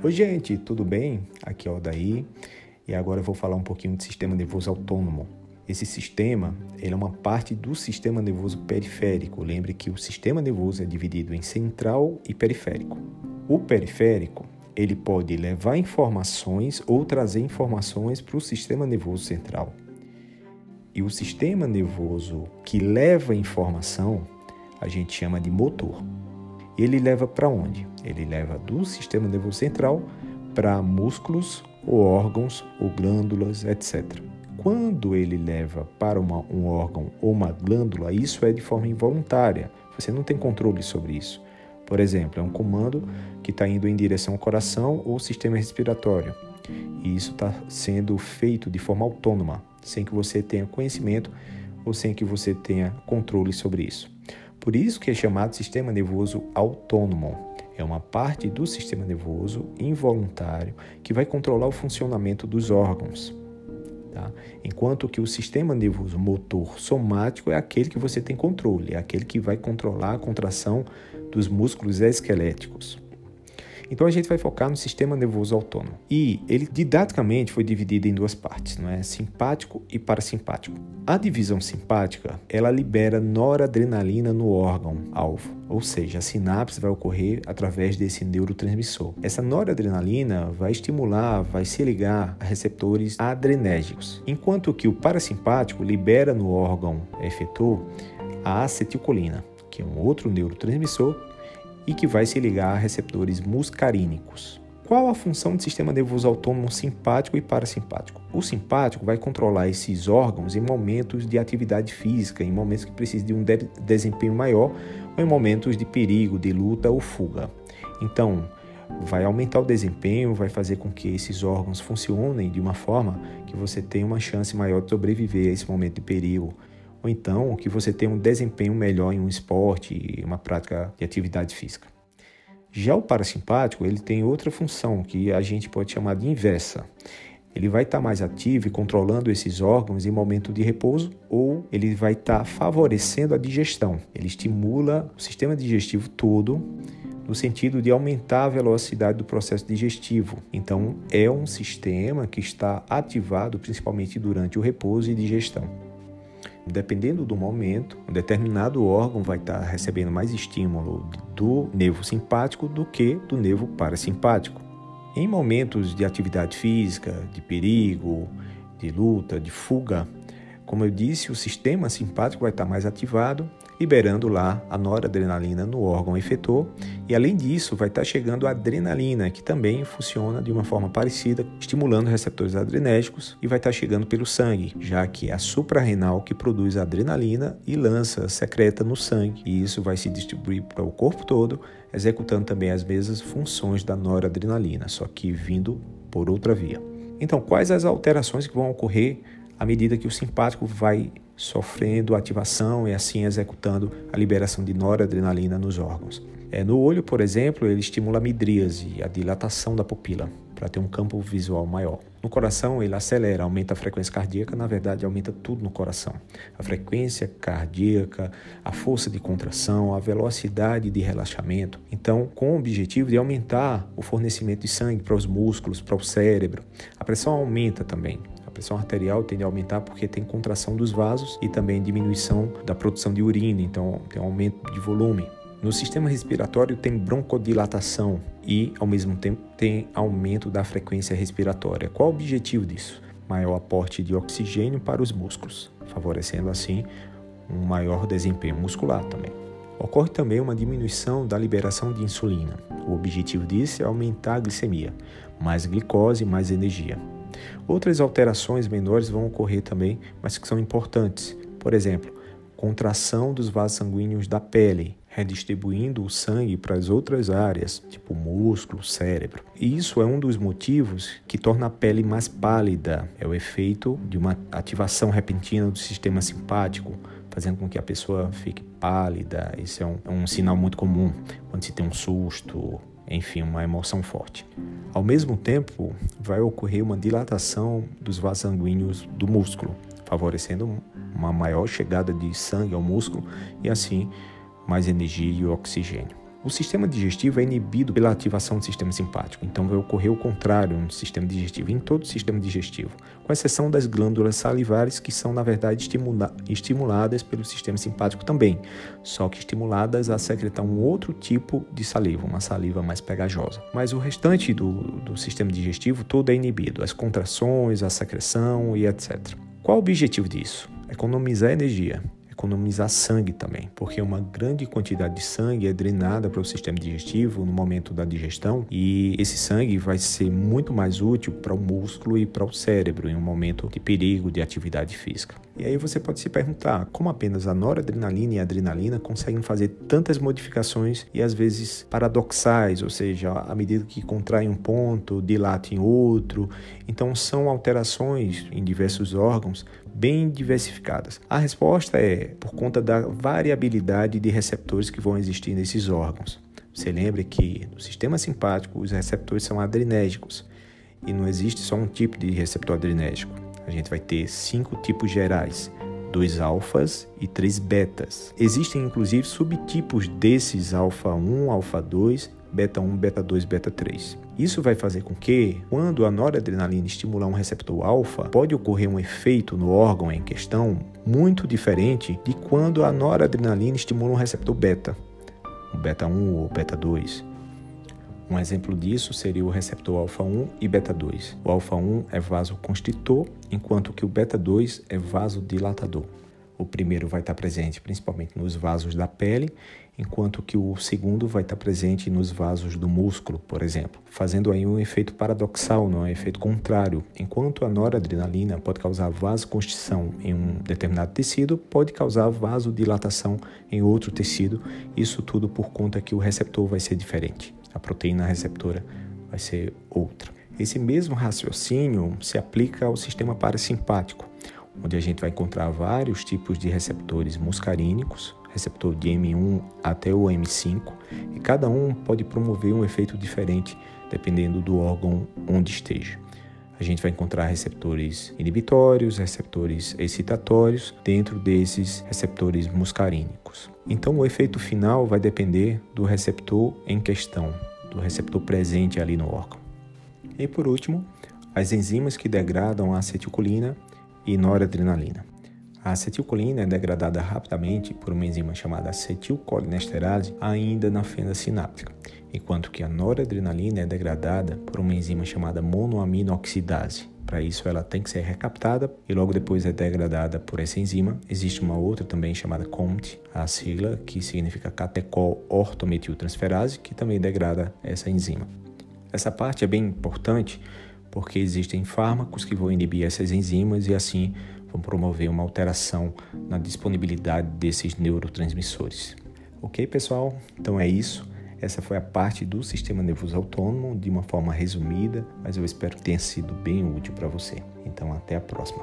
Oi, gente, tudo bem? Aqui é o Daí e agora eu vou falar um pouquinho do sistema nervoso autônomo. Esse sistema ele é uma parte do sistema nervoso periférico. Lembre que o sistema nervoso é dividido em central e periférico. O periférico ele pode levar informações ou trazer informações para o sistema nervoso central. E o sistema nervoso que leva informação a gente chama de motor ele leva para onde? Ele leva do sistema nervoso central para músculos ou órgãos ou glândulas, etc. Quando ele leva para uma, um órgão ou uma glândula, isso é de forma involuntária. Você não tem controle sobre isso. Por exemplo, é um comando que está indo em direção ao coração ou sistema respiratório. E isso está sendo feito de forma autônoma, sem que você tenha conhecimento ou sem que você tenha controle sobre isso. Por isso que é chamado sistema nervoso autônomo. É uma parte do sistema nervoso involuntário que vai controlar o funcionamento dos órgãos. Tá? Enquanto que o sistema nervoso motor somático é aquele que você tem controle, é aquele que vai controlar a contração dos músculos esqueléticos. Então a gente vai focar no sistema nervoso autônomo. E ele didaticamente foi dividido em duas partes, não é? Simpático e parasimpático. A divisão simpática, ela libera noradrenalina no órgão alvo, ou seja, a sinapse vai ocorrer através desse neurotransmissor. Essa noradrenalina vai estimular, vai se ligar a receptores adrenérgicos, enquanto que o parasimpático libera no órgão efetor a acetilcolina, que é um outro neurotransmissor e que vai se ligar a receptores muscarínicos. Qual a função do sistema nervoso autônomo simpático e parasimpático? O simpático vai controlar esses órgãos em momentos de atividade física, em momentos que precisa de um de desempenho maior ou em momentos de perigo, de luta ou fuga. Então, vai aumentar o desempenho, vai fazer com que esses órgãos funcionem de uma forma que você tenha uma chance maior de sobreviver a esse momento de perigo ou então que você tenha um desempenho melhor em um esporte, uma prática de atividade física. Já o parasimpático, ele tem outra função que a gente pode chamar de inversa. Ele vai estar mais ativo e controlando esses órgãos em momento de repouso ou ele vai estar favorecendo a digestão. Ele estimula o sistema digestivo todo no sentido de aumentar a velocidade do processo digestivo. Então, é um sistema que está ativado principalmente durante o repouso e digestão. Dependendo do momento, um determinado órgão vai estar recebendo mais estímulo do nervo simpático do que do nervo parasimpático. Em momentos de atividade física, de perigo, de luta, de fuga, como eu disse, o sistema simpático vai estar mais ativado, liberando lá a noradrenalina no órgão efetor, e além disso, vai estar chegando a adrenalina, que também funciona de uma forma parecida, estimulando receptores adrenérgicos, e vai estar chegando pelo sangue, já que é a suprarrenal que produz a adrenalina e lança, secreta no sangue, e isso vai se distribuir para o corpo todo, executando também as mesmas funções da noradrenalina, só que vindo por outra via. Então, quais as alterações que vão ocorrer à medida que o simpático vai sofrendo ativação e assim executando a liberação de noradrenalina nos órgãos. É, no olho, por exemplo, ele estimula a midríase, a dilatação da pupila, para ter um campo visual maior. No coração, ele acelera, aumenta a frequência cardíaca, na verdade, aumenta tudo no coração. A frequência cardíaca, a força de contração, a velocidade de relaxamento. Então, com o objetivo de aumentar o fornecimento de sangue para os músculos, para o cérebro. A pressão aumenta também pressão arterial tende a aumentar porque tem contração dos vasos e também diminuição da produção de urina, então tem um aumento de volume. No sistema respiratório tem broncodilatação e, ao mesmo tempo, tem aumento da frequência respiratória. Qual o objetivo disso? Maior aporte de oxigênio para os músculos, favorecendo assim um maior desempenho muscular também. Ocorre também uma diminuição da liberação de insulina. O objetivo disso é aumentar a glicemia, mais glicose, mais energia. Outras alterações menores vão ocorrer também, mas que são importantes. Por exemplo, contração dos vasos sanguíneos da pele, redistribuindo o sangue para as outras áreas, tipo músculo, cérebro. E isso é um dos motivos que torna a pele mais pálida. É o efeito de uma ativação repentina do sistema simpático, fazendo com que a pessoa fique pálida. Isso é um, é um sinal muito comum quando se tem um susto, enfim, uma emoção forte. Ao mesmo tempo, vai ocorrer uma dilatação dos vasos sanguíneos do músculo, favorecendo uma maior chegada de sangue ao músculo e assim mais energia e oxigênio. O sistema digestivo é inibido pela ativação do sistema simpático, então vai ocorrer o contrário no sistema digestivo, em todo o sistema digestivo, com exceção das glândulas salivares, que são, na verdade, estimula estimuladas pelo sistema simpático também, só que estimuladas a secretar um outro tipo de saliva, uma saliva mais pegajosa. Mas o restante do, do sistema digestivo todo é inibido, as contrações, a secreção e etc. Qual o objetivo disso? Economizar energia economizar sangue também, porque uma grande quantidade de sangue é drenada para o sistema digestivo no momento da digestão e esse sangue vai ser muito mais útil para o músculo e para o cérebro em um momento de perigo de atividade física. E aí você pode se perguntar como apenas a noradrenalina e a adrenalina conseguem fazer tantas modificações e às vezes paradoxais, ou seja, à medida que contrai um ponto, dilata em outro. Então são alterações em diversos órgãos bem diversificadas. A resposta é por conta da variabilidade de receptores que vão existir nesses órgãos. Você lembra que no sistema simpático os receptores são adrenérgicos e não existe só um tipo de receptor adrenérgico a gente vai ter cinco tipos gerais, dois alfas e três betas. Existem inclusive subtipos desses alfa 1, alfa 2, beta 1, beta 2, beta 3. Isso vai fazer com que, quando a noradrenalina estimular um receptor alfa, pode ocorrer um efeito no órgão em questão muito diferente de quando a noradrenalina estimula um receptor beta, o beta 1 ou beta 2. Um exemplo disso seria o receptor alfa-1 e beta-2. O alfa-1 é vasoconstritor, enquanto que o beta-2 é vasodilatador. O primeiro vai estar presente principalmente nos vasos da pele, enquanto que o segundo vai estar presente nos vasos do músculo, por exemplo, fazendo aí um efeito paradoxal, não é? Um efeito contrário. Enquanto a noradrenalina pode causar vasoconstrição em um determinado tecido, pode causar vasodilatação em outro tecido, isso tudo por conta que o receptor vai ser diferente. A proteína receptora vai ser outra. Esse mesmo raciocínio se aplica ao sistema parasimpático, onde a gente vai encontrar vários tipos de receptores muscarínicos, receptor de M1 até o M5, e cada um pode promover um efeito diferente dependendo do órgão onde esteja. A gente vai encontrar receptores inibitórios, receptores excitatórios dentro desses receptores muscarínicos. Então, o efeito final vai depender do receptor em questão, do receptor presente ali no órgão. E por último, as enzimas que degradam a acetilcolina e noradrenalina. A acetilcolina é degradada rapidamente por uma enzima chamada acetilcolinesterase ainda na fenda sináptica, enquanto que a noradrenalina é degradada por uma enzima chamada monoaminoxidase. Para isso, ela tem que ser recaptada e logo depois é degradada por essa enzima. Existe uma outra também chamada COMT, a sigla que significa catecol ortometiltransferase, que também degrada essa enzima. Essa parte é bem importante porque existem fármacos que vão inibir essas enzimas e assim vão promover uma alteração na disponibilidade desses neurotransmissores. Ok, pessoal? Então é isso. Essa foi a parte do sistema nervoso autônomo de uma forma resumida, mas eu espero que tenha sido bem útil para você. Então, até a próxima.